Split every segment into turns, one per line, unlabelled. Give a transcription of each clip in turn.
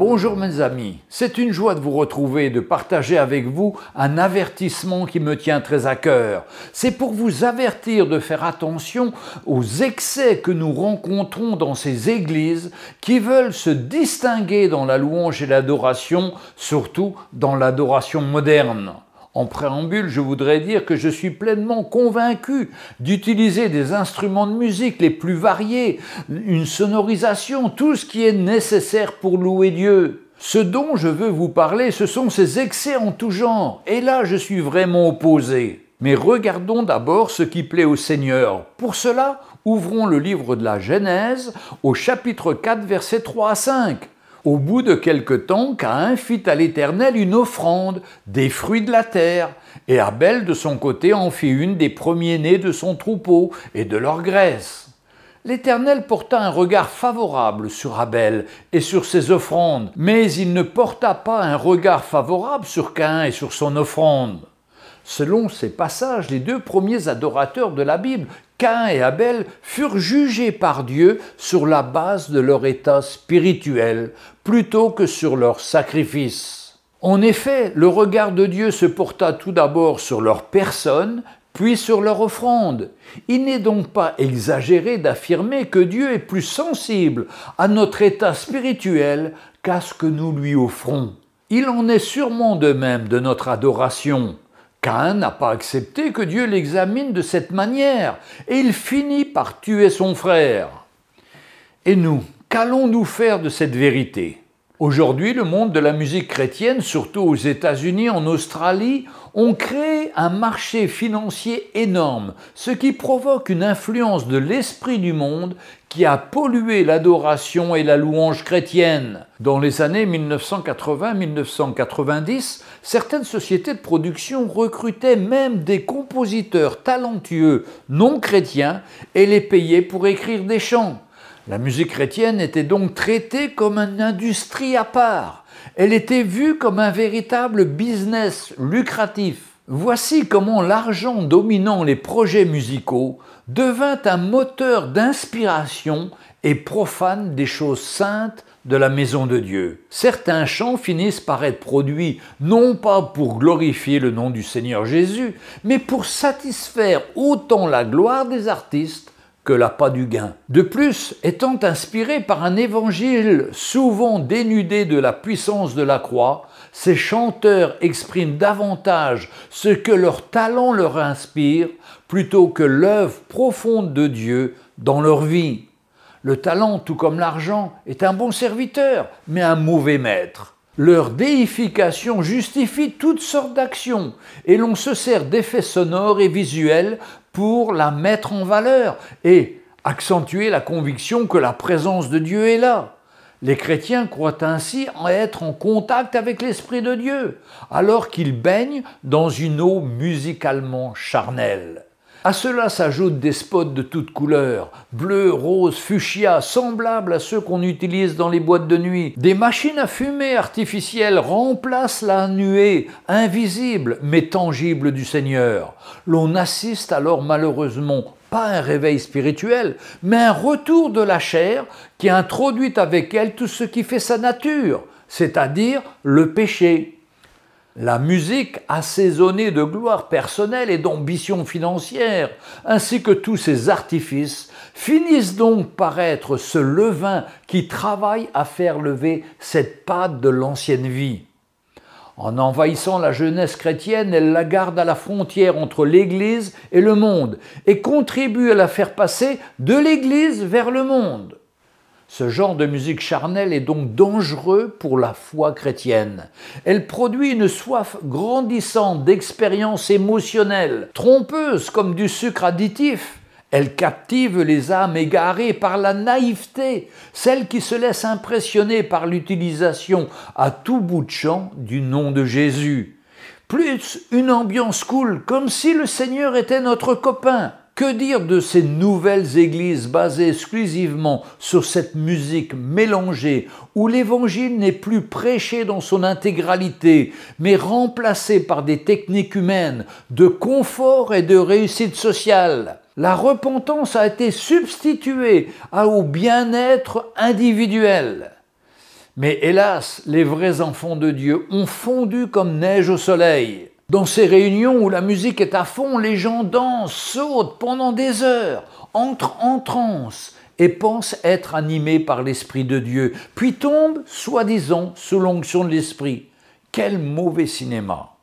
Bonjour mes amis, c'est une joie de vous retrouver et de partager avec vous un avertissement qui me tient très à cœur. C'est pour vous avertir de faire attention aux excès que nous rencontrons dans ces églises qui veulent se distinguer dans la louange et l'adoration, surtout dans l'adoration moderne. En préambule, je voudrais dire que je suis pleinement convaincu d'utiliser des instruments de musique les plus variés, une sonorisation, tout ce qui est nécessaire pour louer Dieu. Ce dont je veux vous parler, ce sont ces excès en tout genre, et là je suis vraiment opposé. Mais regardons d'abord ce qui plaît au Seigneur. Pour cela, ouvrons le livre de la Genèse au chapitre 4, versets 3 à 5. Au bout de quelque temps, Caïn fit à l'Éternel une offrande, des fruits de la terre, et Abel de son côté en fit une des premiers-nés de son troupeau et de leur graisse. L'Éternel porta un regard favorable sur Abel et sur ses offrandes, mais il ne porta pas un regard favorable sur Caïn et sur son offrande. Selon ces passages, les deux premiers adorateurs de la Bible, Cain et Abel, furent jugés par Dieu sur la base de leur état spirituel plutôt que sur leur sacrifice. En effet, le regard de Dieu se porta tout d'abord sur leur personne, puis sur leur offrande. Il n'est donc pas exagéré d'affirmer que Dieu est plus sensible à notre état spirituel qu'à ce que nous lui offrons. Il en est sûrement de même de notre adoration. Cain n'a pas accepté que Dieu l'examine de cette manière, et il finit par tuer son frère. Et nous, qu'allons-nous faire de cette vérité? Aujourd'hui, le monde de la musique chrétienne, surtout aux États-Unis, en Australie, ont créé un marché financier énorme, ce qui provoque une influence de l'esprit du monde qui a pollué l'adoration et la louange chrétienne. Dans les années 1980-1990, certaines sociétés de production recrutaient même des compositeurs talentueux non chrétiens et les payaient pour écrire des chants. La musique chrétienne était donc traitée comme une industrie à part. Elle était vue comme un véritable business lucratif. Voici comment l'argent dominant les projets musicaux devint un moteur d'inspiration et profane des choses saintes de la maison de Dieu. Certains chants finissent par être produits non pas pour glorifier le nom du Seigneur Jésus, mais pour satisfaire autant la gloire des artistes que l'appât du gain. De plus, étant inspiré par un évangile souvent dénudé de la puissance de la croix, ces chanteurs expriment davantage ce que leur talent leur inspire plutôt que l'œuvre profonde de Dieu dans leur vie. Le talent, tout comme l'argent, est un bon serviteur, mais un mauvais maître. Leur déification justifie toutes sortes d'actions et l'on se sert d'effets sonores et visuels pour la mettre en valeur et accentuer la conviction que la présence de Dieu est là. Les chrétiens croient ainsi être en contact avec l'Esprit de Dieu, alors qu'ils baignent dans une eau musicalement charnelle. À cela s'ajoutent des spots de toutes couleurs, bleu, rose, fuchsia, semblables à ceux qu'on utilise dans les boîtes de nuit. Des machines à fumer artificielles remplacent la nuée invisible mais tangible du Seigneur. L'on assiste alors malheureusement pas un réveil spirituel, mais un retour de la chair qui introduit avec elle tout ce qui fait sa nature, c'est-à-dire le péché. La musique assaisonnée de gloire personnelle et d'ambition financière, ainsi que tous ces artifices, finissent donc par être ce levain qui travaille à faire lever cette pâte de l'ancienne vie. En envahissant la jeunesse chrétienne, elle la garde à la frontière entre l'Église et le monde et contribue à la faire passer de l'Église vers le monde. Ce genre de musique charnelle est donc dangereux pour la foi chrétienne. Elle produit une soif grandissante d'expériences émotionnelles, trompeuses comme du sucre additif. Elle captive les âmes égarées par la naïveté, celles qui se laissent impressionner par l'utilisation à tout bout de champ du nom de Jésus. Plus une ambiance cool, comme si le Seigneur était notre copain. Que dire de ces nouvelles églises basées exclusivement sur cette musique mélangée où l'évangile n'est plus prêché dans son intégralité, mais remplacé par des techniques humaines de confort et de réussite sociale? La repentance a été substituée au bien-être individuel. Mais hélas, les vrais enfants de Dieu ont fondu comme neige au soleil. Dans ces réunions où la musique est à fond, les gens dansent, sautent pendant des heures, entrent en transe et pensent être animés par l'Esprit de Dieu, puis tombent, soi-disant, sous l'onction de l'Esprit. Quel mauvais cinéma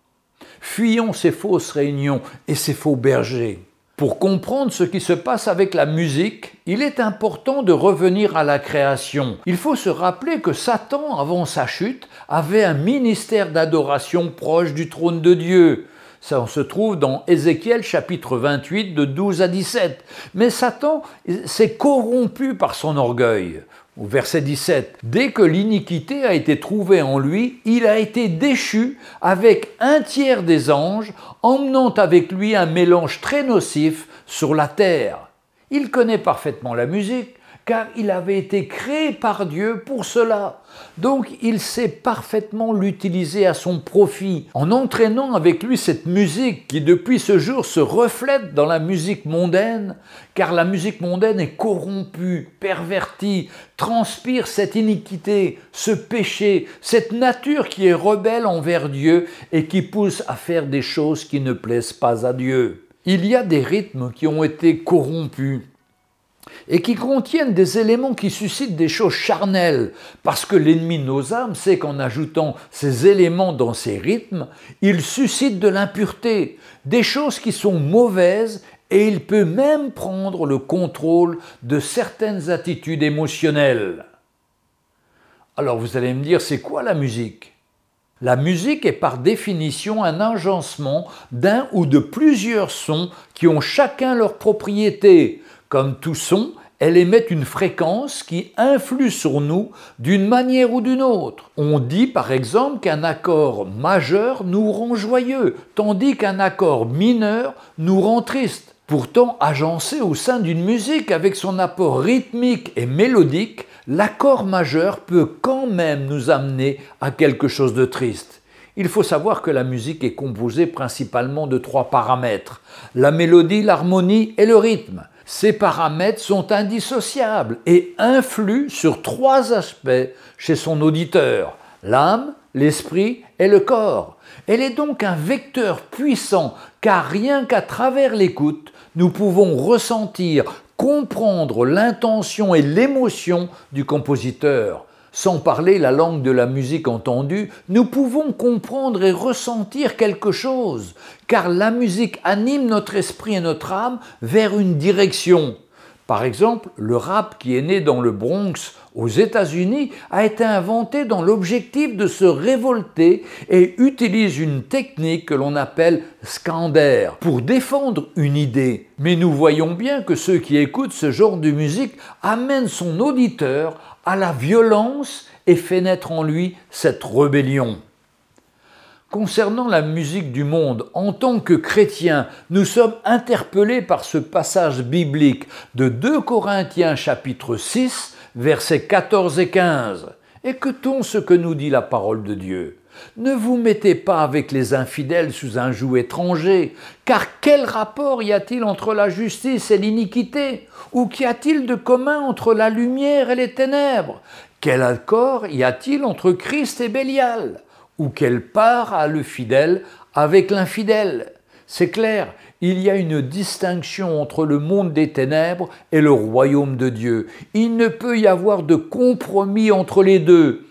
Fuyons ces fausses réunions et ces faux bergers. Pour comprendre ce qui se passe avec la musique, il est important de revenir à la création. Il faut se rappeler que Satan, avant sa chute, avait un ministère d'adoration proche du trône de Dieu. Ça se trouve dans Ézéchiel chapitre 28 de 12 à 17. Mais Satan s'est corrompu par son orgueil. Au verset 17, dès que l'iniquité a été trouvée en lui, il a été déchu avec un tiers des anges, emmenant avec lui un mélange très nocif sur la terre. Il connaît parfaitement la musique, car il avait été créé par Dieu pour cela. Donc il sait parfaitement l'utiliser à son profit, en entraînant avec lui cette musique qui depuis ce jour se reflète dans la musique mondaine, car la musique mondaine est corrompue, pervertie, transpire cette iniquité, ce péché, cette nature qui est rebelle envers Dieu et qui pousse à faire des choses qui ne plaisent pas à Dieu. Il y a des rythmes qui ont été corrompus, et qui contiennent des éléments qui suscitent des choses charnelles, parce que l'ennemi de nos âmes sait qu'en ajoutant ces éléments dans ces rythmes, il suscite de l'impureté, des choses qui sont mauvaises, et il peut même prendre le contrôle de certaines attitudes émotionnelles. Alors vous allez me dire, c'est quoi la musique? La musique est par définition un agencement d'un ou de plusieurs sons qui ont chacun leur propriété, comme tout son, elle émet une fréquence qui influe sur nous d'une manière ou d'une autre. On dit par exemple qu'un accord majeur nous rend joyeux, tandis qu'un accord mineur nous rend triste. Pourtant, agencé au sein d'une musique avec son apport rythmique et mélodique, l'accord majeur peut quand même nous amener à quelque chose de triste. Il faut savoir que la musique est composée principalement de trois paramètres, la mélodie, l'harmonie et le rythme. Ces paramètres sont indissociables et influent sur trois aspects chez son auditeur, l'âme, l'esprit et le corps. Elle est donc un vecteur puissant car rien qu'à travers l'écoute, nous pouvons ressentir, comprendre l'intention et l'émotion du compositeur sans parler la langue de la musique entendue, nous pouvons comprendre et ressentir quelque chose, car la musique anime notre esprit et notre âme vers une direction. Par exemple, le rap qui est né dans le Bronx aux États-Unis a été inventé dans l'objectif de se révolter et utilise une technique que l'on appelle scander pour défendre une idée. Mais nous voyons bien que ceux qui écoutent ce genre de musique amènent son auditeur à la violence et fait naître en lui cette rébellion. Concernant la musique du monde, en tant que chrétiens, nous sommes interpellés par ce passage biblique de 2 Corinthiens chapitre 6, versets 14 et 15. Écoutons ce que nous dit la parole de Dieu. Ne vous mettez pas avec les infidèles sous un joug étranger, car quel rapport y a-t-il entre la justice et l'iniquité? Ou qu'y a-t-il de commun entre la lumière et les ténèbres? Quel accord y a-t-il entre Christ et Bélial? Ou quelle part a le fidèle avec l'infidèle? C'est clair, il y a une distinction entre le monde des ténèbres et le royaume de Dieu. Il ne peut y avoir de compromis entre les deux.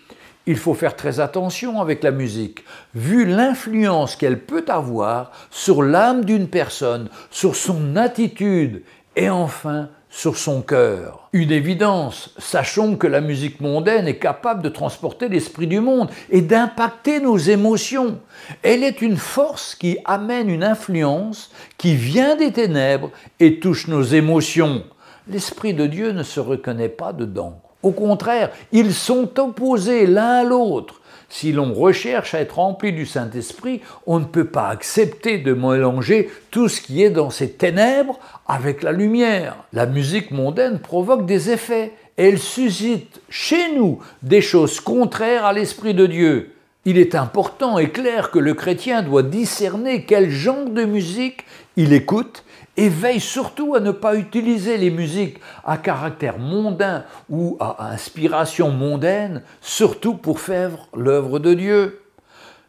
Il faut faire très attention avec la musique, vu l'influence qu'elle peut avoir sur l'âme d'une personne, sur son attitude. Et enfin sur son cœur. Une évidence, sachons que la musique mondaine est capable de transporter l'esprit du monde et d'impacter nos émotions. Elle est une force qui amène une influence qui vient des ténèbres et touche nos émotions. L'Esprit de Dieu ne se reconnaît pas dedans. Au contraire, ils sont opposés l'un à l'autre. Si l'on recherche à être rempli du Saint-Esprit, on ne peut pas accepter de mélanger tout ce qui est dans ces ténèbres avec la lumière. La musique mondaine provoque des effets. Elle suscite chez nous des choses contraires à l'Esprit de Dieu. Il est important et clair que le chrétien doit discerner quel genre de musique il écoute et veille surtout à ne pas utiliser les musiques à caractère mondain ou à inspiration mondaine, surtout pour faire l'œuvre de Dieu.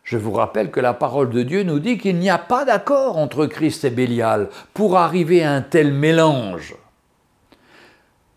Je vous rappelle que la parole de Dieu nous dit qu'il n'y a pas d'accord entre Christ et Bélial pour arriver à un tel mélange.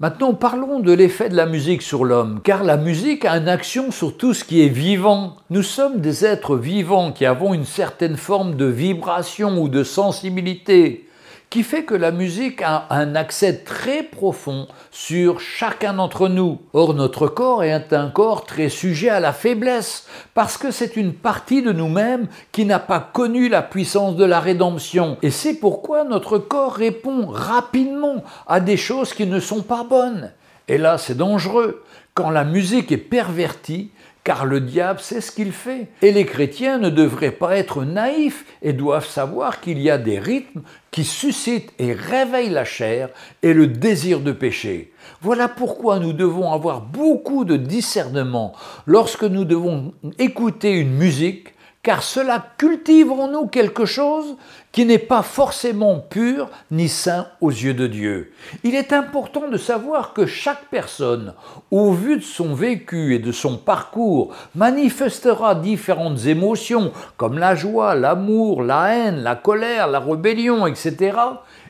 Maintenant, parlons de l'effet de la musique sur l'homme, car la musique a une action sur tout ce qui est vivant. Nous sommes des êtres vivants qui avons une certaine forme de vibration ou de sensibilité qui fait que la musique a un accès très profond sur chacun d'entre nous. Or, notre corps est un corps très sujet à la faiblesse, parce que c'est une partie de nous-mêmes qui n'a pas connu la puissance de la rédemption. Et c'est pourquoi notre corps répond rapidement à des choses qui ne sont pas bonnes. Et là, c'est dangereux. Quand la musique est pervertie, car le diable sait ce qu'il fait. Et les chrétiens ne devraient pas être naïfs et doivent savoir qu'il y a des rythmes qui suscitent et réveillent la chair et le désir de pécher. Voilà pourquoi nous devons avoir beaucoup de discernement lorsque nous devons écouter une musique car cela cultive en nous quelque chose qui n'est pas forcément pur ni saint aux yeux de Dieu. Il est important de savoir que chaque personne, au vu de son vécu et de son parcours, manifestera différentes émotions comme la joie, l'amour, la haine, la colère, la rébellion, etc.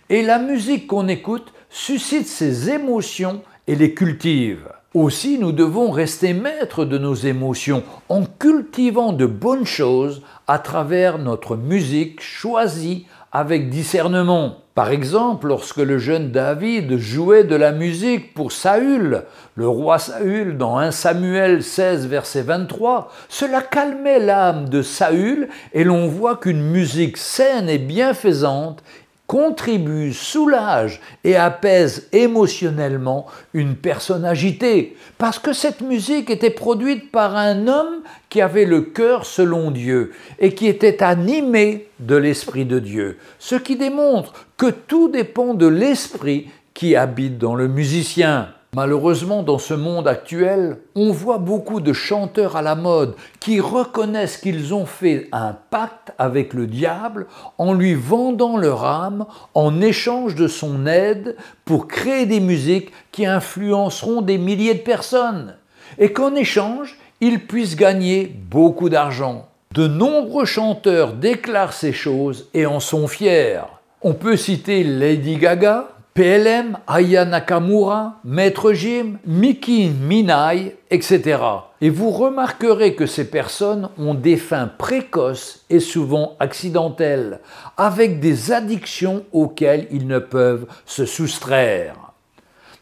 Et la musique qu'on écoute suscite ces émotions et les cultive. Aussi, nous devons rester maîtres de nos émotions en cultivant de bonnes choses à travers notre musique choisie avec discernement. Par exemple, lorsque le jeune David jouait de la musique pour Saül, le roi Saül, dans 1 Samuel 16, verset 23, cela calmait l'âme de Saül et l'on voit qu'une musique saine et bienfaisante contribue, soulage et apaise émotionnellement une personne agitée, parce que cette musique était produite par un homme qui avait le cœur selon Dieu et qui était animé de l'Esprit de Dieu, ce qui démontre que tout dépend de l'Esprit qui habite dans le musicien. Malheureusement, dans ce monde actuel, on voit beaucoup de chanteurs à la mode qui reconnaissent qu'ils ont fait un pacte avec le diable en lui vendant leur âme en échange de son aide pour créer des musiques qui influenceront des milliers de personnes et qu'en échange, ils puissent gagner beaucoup d'argent. De nombreux chanteurs déclarent ces choses et en sont fiers. On peut citer Lady Gaga, PLM, Aya Nakamura, Maître Jim, Miki Minai, etc. Et vous remarquerez que ces personnes ont des fins précoces et souvent accidentelles, avec des addictions auxquelles ils ne peuvent se soustraire.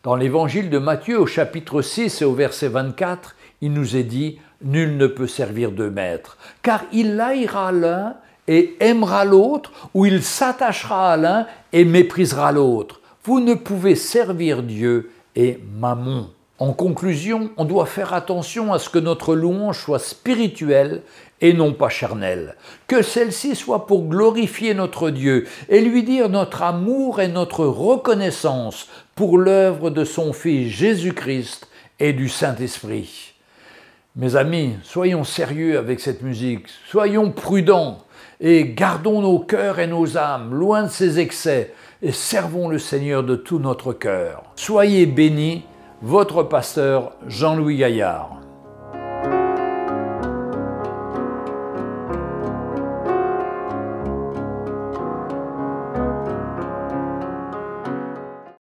Dans l'évangile de Matthieu au chapitre 6 et au verset 24, il nous est dit Nul ne peut servir de maître, car il haïra l'un et aimera l'autre, ou il s'attachera à l'un et méprisera l'autre. Vous ne pouvez servir Dieu et Mammon. En conclusion, on doit faire attention à ce que notre louange soit spirituelle et non pas charnelle. Que celle-ci soit pour glorifier notre Dieu et lui dire notre amour et notre reconnaissance pour l'œuvre de son Fils Jésus-Christ et du Saint-Esprit. Mes amis, soyons sérieux avec cette musique, soyons prudents et gardons nos cœurs et nos âmes loin de ces excès et servons le Seigneur de tout notre cœur. Soyez bénis, votre pasteur Jean-Louis Gaillard.